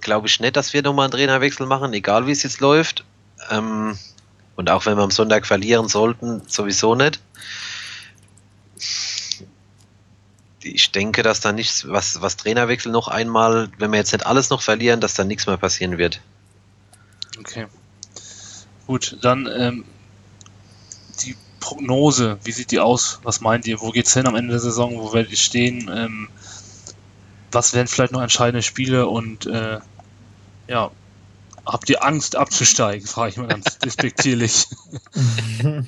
glaube ich nicht, dass wir nochmal einen Trainerwechsel machen, egal wie es jetzt läuft. Ähm, und auch wenn wir am Sonntag verlieren sollten, sowieso nicht. Ich denke, dass da nichts, was, was Trainerwechsel noch einmal, wenn wir jetzt nicht alles noch verlieren, dass da nichts mehr passieren wird. Okay. Gut, dann ähm, die Prognose, wie sieht die aus? Was meint ihr? Wo geht's hin am Ende der Saison? Wo werdet ihr stehen? Ähm, was wären vielleicht noch entscheidende Spiele und äh, ja, habt ihr Angst abzusteigen, frage ich mal ganz despektierlich.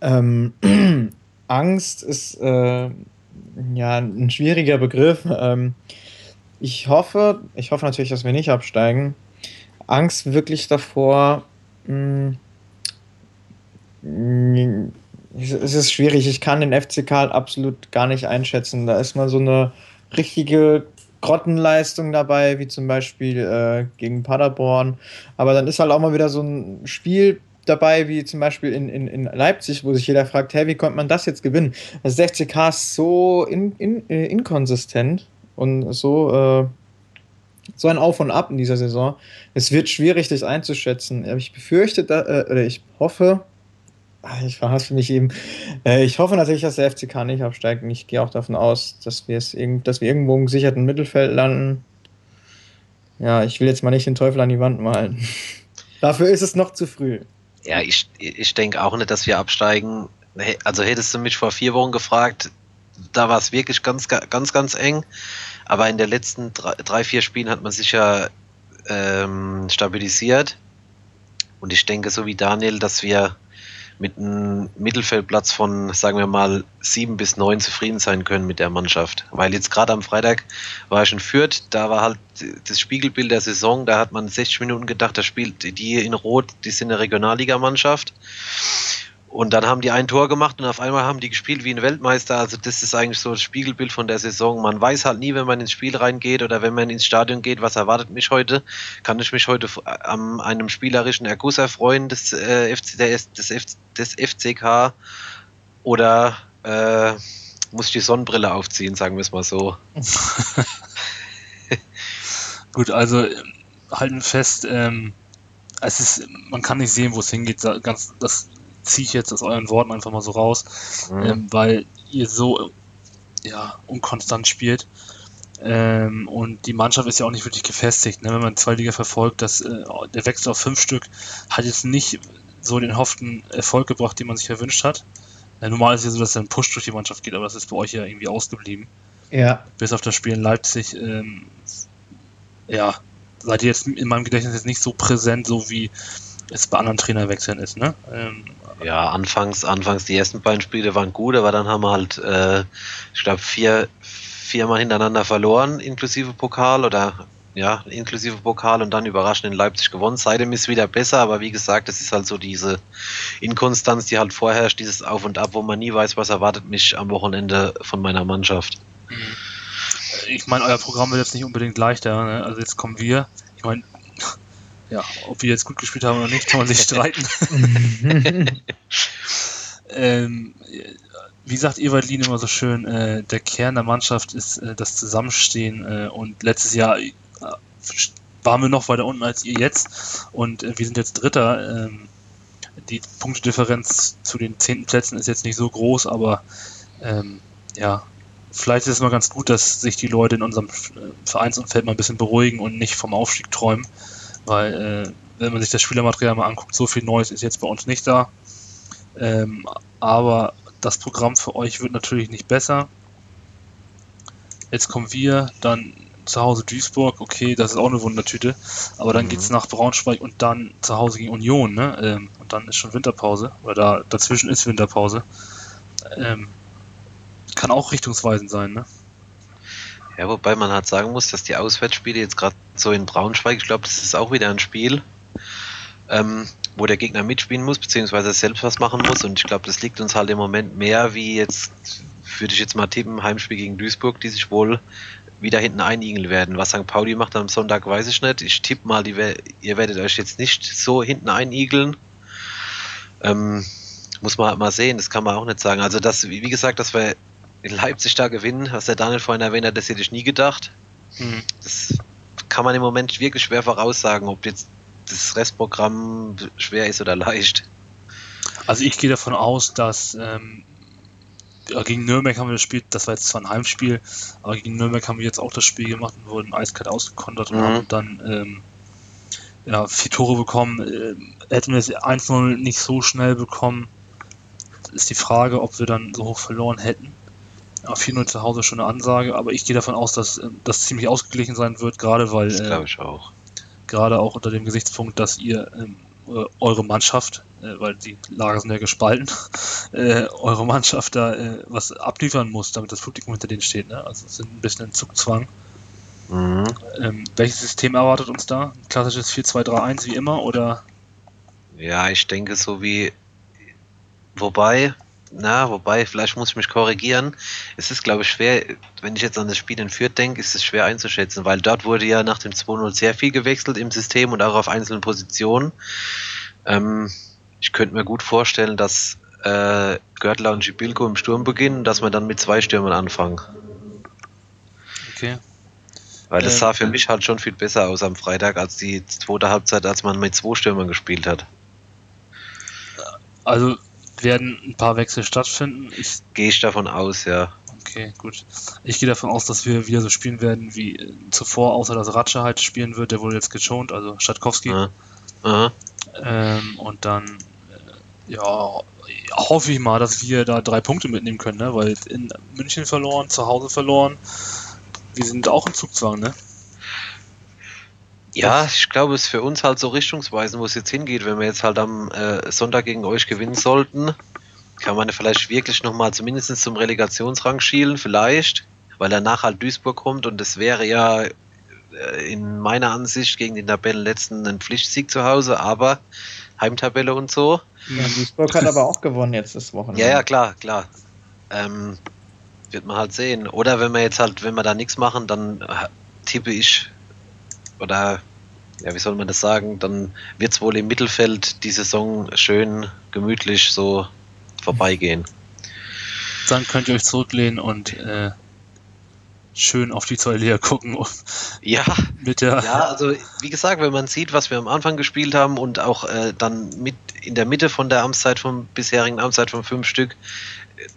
ähm, Angst ist äh, ja ein schwieriger Begriff. Ähm, ich hoffe, ich hoffe natürlich, dass wir nicht absteigen. Angst wirklich davor, mh, mh, es ist schwierig. Ich kann den FCK absolut gar nicht einschätzen. Da ist mal so eine richtige Grottenleistungen dabei, wie zum Beispiel äh, gegen Paderborn. Aber dann ist halt auch mal wieder so ein Spiel dabei, wie zum Beispiel in, in, in Leipzig, wo sich jeder fragt, hey, wie konnte man das jetzt gewinnen? Das 60K ist so in, in, äh, inkonsistent und so, äh, so ein Auf und Ab in dieser Saison. Es wird schwierig, das einzuschätzen. Ich befürchte, da, äh, oder ich hoffe, ah, ich verhasse mich eben. Äh, ich hoffe natürlich, dass der FCK nicht absteigt. Ich gehe auch davon aus, dass wir, es dass wir irgendwo im gesicherten Mittelfeld landen. Ja, ich will jetzt mal nicht den Teufel an die Wand malen. Dafür ist es noch zu früh. Ja, ich, ich denke auch nicht, dass wir absteigen. Also hättest du mich vor vier Wochen gefragt, da war es wirklich ganz, ganz, ganz eng. Aber in den letzten drei, drei vier Spielen hat man sich ja ähm, stabilisiert. Und ich denke, so wie Daniel, dass wir mit einem Mittelfeldplatz von, sagen wir mal, sieben bis neun zufrieden sein können mit der Mannschaft. Weil jetzt gerade am Freitag war ich in Fürth, da war halt das Spiegelbild der Saison, da hat man 60 Minuten gedacht, da spielt die in Rot, die sind eine Regionalligamannschaft. Und dann haben die ein Tor gemacht und auf einmal haben die gespielt wie ein Weltmeister. Also das ist eigentlich so das Spiegelbild von der Saison. Man weiß halt nie, wenn man ins Spiel reingeht oder wenn man ins Stadion geht, was erwartet mich heute. Kann ich mich heute an einem spielerischen Erguss erfreuen des, äh, FC, des, des, des FCK oder äh, muss ich die Sonnenbrille aufziehen, sagen wir es mal so. Gut, also halten fest, ähm, es ist, man kann nicht sehen, wo es hingeht. Das ziehe ich jetzt aus euren Worten einfach mal so raus, mhm. ähm, weil ihr so ja, unkonstant spielt. Ähm, und die Mannschaft ist ja auch nicht wirklich gefestigt. Ne? Wenn man zwei Liga verfolgt, dass, äh, der Wechsel auf fünf Stück hat jetzt nicht so den hofften Erfolg gebracht, den man sich erwünscht hat. Ja, normal ist es ja so, dass ein Push durch die Mannschaft geht, aber das ist bei euch ja irgendwie ausgeblieben. Ja. Bis auf das Spiel in Leipzig, ähm, ja, seid ihr jetzt in meinem Gedächtnis jetzt nicht so präsent, so wie es bei anderen Trainerwechseln ist, ne? Ähm, ja, anfangs, anfangs die ersten beiden Spiele waren gut, aber dann haben wir halt, äh, ich glaube, vier, viermal hintereinander verloren, inklusive Pokal oder ja, inklusive Pokal und dann überraschend in Leipzig gewonnen. Seitdem ist wieder besser, aber wie gesagt, es ist halt so diese Inkonstanz, die halt vorherrscht, dieses Auf und Ab, wo man nie weiß, was erwartet mich am Wochenende von meiner Mannschaft. Mhm. Ich meine, euer Programm wird jetzt nicht unbedingt leichter. Ne? Also jetzt kommen wir. Ich meine, ja, ob wir jetzt gut gespielt haben oder nicht, kann man sich streiten. ähm, wie sagt Evalin immer so schön, äh, der Kern der Mannschaft ist äh, das Zusammenstehen äh, und letztes Jahr äh, waren wir noch weiter unten als ihr jetzt und äh, wir sind jetzt Dritter. Ähm, die Punktedifferenz zu den zehnten Plätzen ist jetzt nicht so groß, aber ähm, ja, vielleicht ist es mal ganz gut, dass sich die Leute in unserem äh, Vereinsumfeld mal ein bisschen beruhigen und nicht vom Aufstieg träumen weil äh, wenn man sich das Spielermaterial mal anguckt, so viel Neues ist jetzt bei uns nicht da. Ähm, aber das Programm für euch wird natürlich nicht besser. Jetzt kommen wir, dann zu Hause Duisburg, okay, das ist auch eine Wundertüte, aber dann mhm. es nach Braunschweig und dann zu Hause gegen Union, ne? Ähm, und dann ist schon Winterpause, oder da dazwischen ist Winterpause. Ähm, kann auch richtungsweisend sein, ne? Ja, wobei man halt sagen muss, dass die Auswärtsspiele jetzt gerade so in Braunschweig, ich glaube, das ist auch wieder ein Spiel, ähm, wo der Gegner mitspielen muss, beziehungsweise selbst was machen muss. Und ich glaube, das liegt uns halt im Moment mehr wie jetzt, würde ich jetzt mal tippen, Heimspiel gegen Duisburg, die sich wohl wieder hinten einigeln werden. Was St. Pauli macht am Sonntag, weiß ich nicht. Ich tippe mal, die, ihr werdet euch jetzt nicht so hinten einigeln. Ähm, muss man halt mal sehen, das kann man auch nicht sagen. Also das, wie gesagt, dass wir in Leipzig da gewinnen, was der Daniel vorhin erwähnt hat, das hätte ich nie gedacht. Mhm. Das kann man im Moment wirklich schwer voraussagen, ob jetzt das Restprogramm schwer ist oder leicht. Also ich gehe davon aus, dass ähm, gegen Nürnberg haben wir das Spiel, das war jetzt zwar ein Heimspiel, aber gegen Nürnberg haben wir jetzt auch das Spiel gemacht und wurden eiskalt ausgekontert mhm. und haben dann ähm, ja, vier Tore bekommen. Äh, hätten wir es 1-0 nicht so schnell bekommen, ist die Frage, ob wir dann so hoch verloren hätten. Ja, 4-0 zu Hause schon eine Ansage, aber ich gehe davon aus, dass äh, das ziemlich ausgeglichen sein wird, gerade weil. Das glaube ich auch. Gerade auch unter dem Gesichtspunkt, dass ihr ähm, äh, eure Mannschaft, äh, weil die Lager sind ja gespalten, äh, eure Mannschaft da äh, was abliefern muss, damit das Publikum hinter denen steht. Ne? Also es sind ein bisschen ein Zugzwang. Mhm. Ähm, welches System erwartet uns da? Ein klassisches 4-2-3-1 wie immer oder? Ja, ich denke so wie. Wobei, na, wobei, vielleicht muss ich mich korrigieren. Es ist, glaube ich, schwer, wenn ich jetzt an das Spiel in Fürth denke, ist es schwer einzuschätzen, weil dort wurde ja nach dem 2-0 sehr viel gewechselt im System und auch auf einzelnen Positionen. Ähm, ich könnte mir gut vorstellen, dass äh, Görtler und Gibilko im Sturm beginnen, dass wir dann mit zwei Stürmern anfangen. Okay. Weil es Ähm, sah für mich halt schon viel besser aus am Freitag als die zweite Halbzeit, als man mit zwei Stürmern gespielt hat. Also werden ein paar Wechsel stattfinden. Ich, Gehe ich davon aus, ja. okay, gut. Ich gehe davon aus, dass wir wieder so spielen werden wie äh, zuvor, außer dass Ratsche halt spielen wird. Der wurde jetzt geschont, also Schatkowski. Ja. Aha. Ähm, und dann, äh, ja, hoffe ich mal, dass wir da drei Punkte mitnehmen können, ne? weil in München verloren, zu Hause verloren. Wir sind auch im Zugzwang, ne? Ja, ich glaube, es ist für uns halt so richtungsweisend, wo es jetzt hingeht. Wenn wir jetzt halt am äh, Sonntag gegen euch gewinnen sollten, kann man vielleicht wirklich nochmal zumindest zum Relegationsrang schielen, vielleicht, weil danach halt Duisburg kommt und das wäre ja äh, in meiner Ansicht gegen den Tabellenletzten ein Pflichtsieg zu Hause, aber Heimtabelle und so. Ja, Duisburg hat aber auch gewonnen jetzt das Wochenende. Ja, ja, klar, klar. Ähm, wird man halt sehen. Oder wenn wir jetzt halt, wenn wir da nichts machen, dann äh, tippe ich, oder ja, wie soll man das sagen, dann wird es wohl im Mittelfeld die Saison schön gemütlich so vorbeigehen. Dann könnt ihr euch zurücklehnen und äh, schön auf die zwei Liga gucken Ja, ja, also wie gesagt, wenn man sieht, was wir am Anfang gespielt haben und auch äh, dann mit in der Mitte von der Amtszeit vom bisherigen Amtszeit von fünf Stück,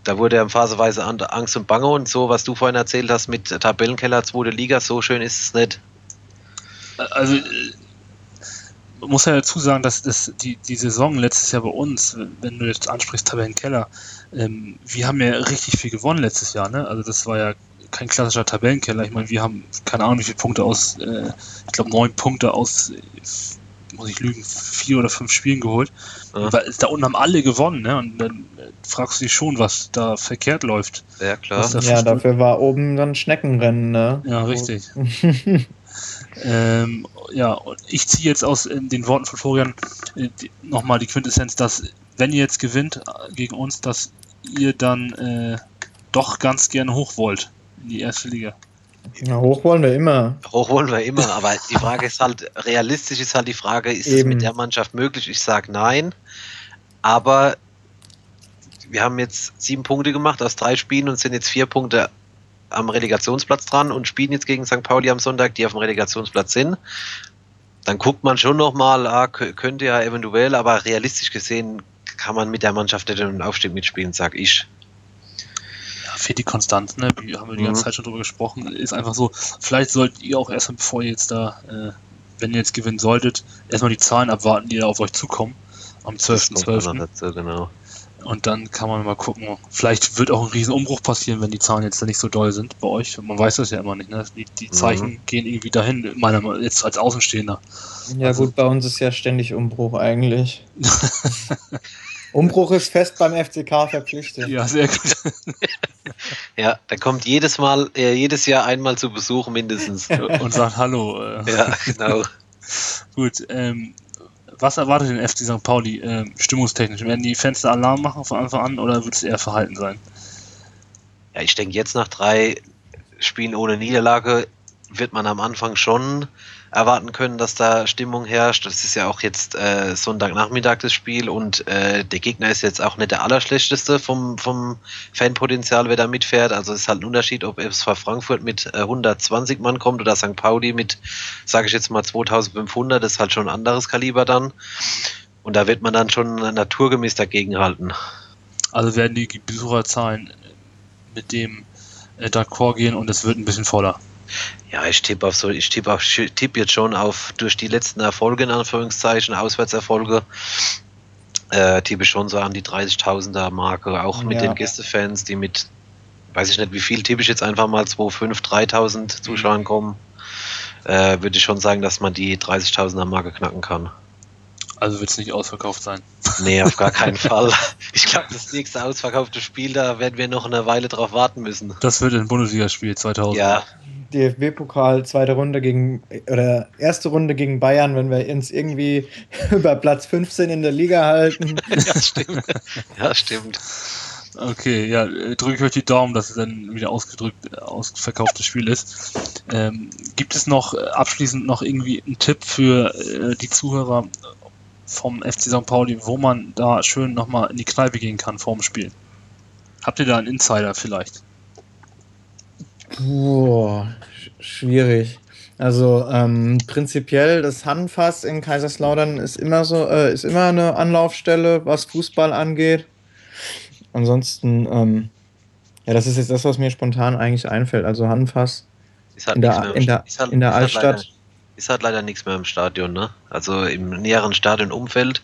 da wurde ja phaseweise an- Angst und Bange und so, was du vorhin erzählt hast mit Tabellenkeller, zweite Liga, so schön ist es nicht. Also äh, man muss ja dazu sagen, dass das die, die Saison letztes Jahr bei uns, wenn du jetzt ansprichst, Tabellenkeller, ähm, wir haben ja richtig viel gewonnen letztes Jahr, ne? Also das war ja kein klassischer Tabellenkeller. Ich meine, wir haben keine Ahnung, wie viele Punkte aus, äh, ich glaube neun Punkte aus, äh, muss ich lügen, vier oder fünf Spielen geholt. Ja. Weil da unten haben alle gewonnen, ne? Und dann äh, fragst du dich schon, was da verkehrt läuft. Ja, klar. Ja, für- dafür war oben dann Schneckenrennen, ne? Ja, richtig. Ähm, ja, und ich ziehe jetzt aus den Worten von Florian äh, nochmal die Quintessenz, dass wenn ihr jetzt gewinnt äh, gegen uns, dass ihr dann äh, doch ganz gerne hoch wollt in die erste Liga. Na, hoch wollen wir immer. Hoch wollen wir immer, aber die Frage ist halt, realistisch ist halt die Frage, ist es mit der Mannschaft möglich? Ich sage nein, aber wir haben jetzt sieben Punkte gemacht aus drei Spielen und sind jetzt vier Punkte am Relegationsplatz dran und spielen jetzt gegen St. Pauli am Sonntag, die auf dem Relegationsplatz sind. Dann guckt man schon nochmal, ah, kö- könnte ja eventuell, aber realistisch gesehen kann man mit der Mannschaft nicht den Aufstieg mitspielen, sag ich. Ja, fehlt die Konstanz, ne? Wie haben wir die Mhm. ganze Zeit schon drüber gesprochen. Ist einfach so, vielleicht solltet ihr auch erstmal, bevor ihr jetzt da, äh, wenn ihr jetzt gewinnen solltet, erstmal die Zahlen abwarten, die da auf euch zukommen. Am Das kommt auch 12.12. noch dazu, genau. Und dann kann man mal gucken. Vielleicht wird auch ein riesen Umbruch passieren, wenn die Zahlen jetzt nicht so doll sind bei euch. Man weiß das ja immer nicht. Ne? Die, die Zeichen gehen irgendwie dahin, meiner Meinung jetzt als Außenstehender. Ja, Also- gut, bei uns ist ja ständig Umbruch eigentlich. Umbruch ist fest beim FCK verpflichtet. Ja, sehr gut. Ja, der kommt jedes Mal, äh, jedes Jahr einmal zu Besuch mindestens. Und sagt Hallo. Äh, ja, genau. Gut. Ähm, was erwartet den FC St. Pauli ähm, stimmungstechnisch? Werden die da Alarm machen von Anfang an oder wird es eher verhalten sein? Ja, ich denke, jetzt nach drei Spielen ohne Niederlage wird man am Anfang schon erwarten können, dass da Stimmung herrscht. Das ist ja auch jetzt äh, Sonntagnachmittag das Spiel und äh, der Gegner ist jetzt auch nicht der allerschlechteste vom, vom Fanpotenzial, wer da mitfährt. Also es ist halt ein Unterschied, ob FSV Frankfurt mit äh, 120 Mann kommt oder St. Pauli mit, sage ich jetzt mal 2500. Das ist halt schon ein anderes Kaliber dann. Und da wird man dann schon naturgemäß dagegen halten. Also werden die Besucherzahlen mit dem äh, D'accord gehen und es wird ein bisschen voller. Ja, ich tippe auf so, ich tippe tippe jetzt schon auf durch die letzten Erfolge in Anführungszeichen, Auswärtserfolge, äh, tippe ich schon so an die 30.000er Marke, auch mit Ja. den Gästefans, die mit, weiß ich nicht wie viel, tippe ich jetzt einfach mal 2.500, 3.000 Zuschauern kommen, äh, würde ich schon sagen, dass man die 30.000er Marke knacken kann. Also wird es nicht ausverkauft sein. Nee, auf gar keinen Fall. Ich glaube, das nächste ausverkaufte Spiel, da werden wir noch eine Weile drauf warten müssen. Das wird ein Bundesligaspiel 2000. Ja, DFB-Pokal, zweite Runde gegen, oder erste Runde gegen Bayern, wenn wir uns irgendwie über Platz 15 in der Liga halten. ja, stimmt. Ja, stimmt. Okay, ja, drücke ich euch die Daumen, dass es dann wieder ausgedrückt, äh, ausverkauftes Spiel ist. Ähm, gibt es noch äh, abschließend noch irgendwie einen Tipp für äh, die Zuhörer vom FC St. Pauli, wo man da schön nochmal in die Kneipe gehen kann vor dem Spiel? Habt ihr da einen Insider vielleicht? Boah, sch schwierig. Also ähm, prinzipiell das Handfass in Kaiserslautern ist immer so, äh, ist immer eine Anlaufstelle, was Fußball angeht. Ansonsten, ähm, ja, das ist jetzt das, was mir spontan eigentlich einfällt. Also Handfass halt in der, in der, halt- in der halt Altstadt. leider- Ist halt leider nichts mehr im Stadion, ne? Also im näheren Stadionumfeld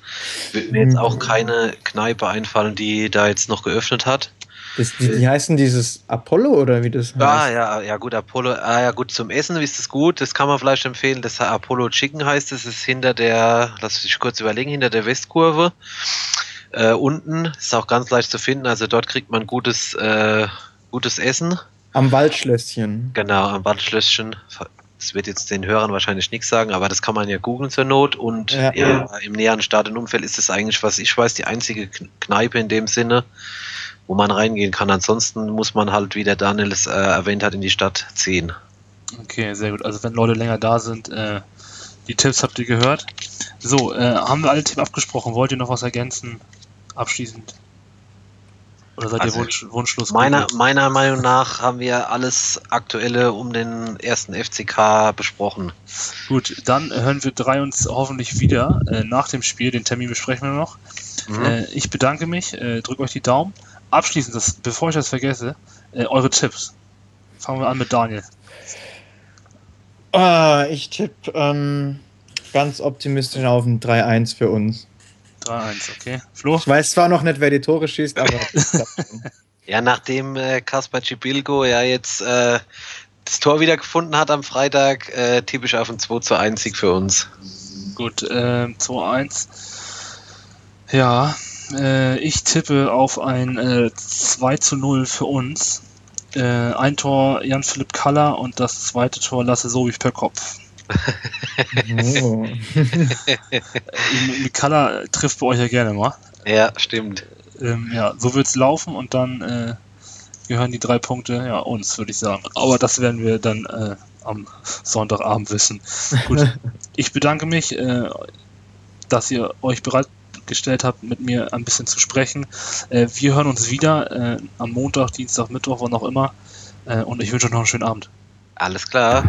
wird mir jetzt auch Mhm. keine Kneipe einfallen, die da jetzt noch geöffnet hat. Das, die, die heißen dieses Apollo oder wie das heißt? Ah, ja, ja, gut, Apollo, ah, ja, gut, zum Essen ist es gut, das kann man vielleicht empfehlen. Das Apollo Chicken heißt es, ist hinter der, lass mich kurz überlegen, hinter der Westkurve. Äh, unten ist auch ganz leicht zu finden, also dort kriegt man gutes, äh, gutes Essen. Am Waldschlösschen. Genau, am Waldschlösschen. Das wird jetzt den Hörern wahrscheinlich nichts sagen, aber das kann man ja googeln zur Not. Und Ja. ja. im näheren Stadionumfeld ist es eigentlich, was ich weiß, die einzige Kn- Kneipe in dem Sinne, wo man reingehen kann. Ansonsten muss man halt, wie der Daniel es äh, erwähnt hat, in die Stadt ziehen. Okay, sehr gut. Also wenn Leute länger da sind, äh, die Tipps habt ihr gehört. So, äh, haben wir alle Themen abgesprochen? Wollt ihr noch was ergänzen? Abschließend? Oder seid Also, ihr Wunsch, Wunschlos? Meiner, meiner Meinung nach haben wir alles Aktuelle um den ersten FCK besprochen. Gut, dann hören wir drei uns hoffentlich wieder äh, nach dem Spiel. Den Termin besprechen wir noch. Mhm. Äh, ich bedanke mich, äh, drückt euch die Daumen. Abschließend, das, bevor ich das vergesse, äh, eure Tipps. Fangen wir an mit Daniel. Ah, ich tippe ähm, ganz optimistisch auf ein 3-1 für uns. 3-1, okay. Flo? Ich weiß zwar noch nicht, wer die Tore schießt, aber das klappt schon. Ja, nachdem äh, Kaspar Cibilgo ja jetzt äh, das Tor wieder gefunden hat am Freitag, äh, tippe ich auf ein 2 zu 1 Sieg für uns. Gut, äh, 2-1. Ja, äh, ich tippe auf ein äh, 2 zu 0 für uns. Äh, ein Tor Jan-Philipp Kaller und das zweite Tor Lasse Sobich per Kopf. Oh. Kaller trifft bei euch ja gerne mal. Ja, stimmt. Ähm, ja, so wird's laufen und dann äh, gehören die drei Punkte ja uns, würde ich sagen. Aber das werden wir dann äh, am Sonntagabend wissen. Gut, ich bedanke mich, äh, dass ihr euch bereitgestellt habt, mit mir ein bisschen zu sprechen. Äh, wir hören uns wieder äh, am Montag, Dienstag, Mittwoch, wann auch immer. Äh, und ich wünsche euch noch einen schönen Abend. Alles klar.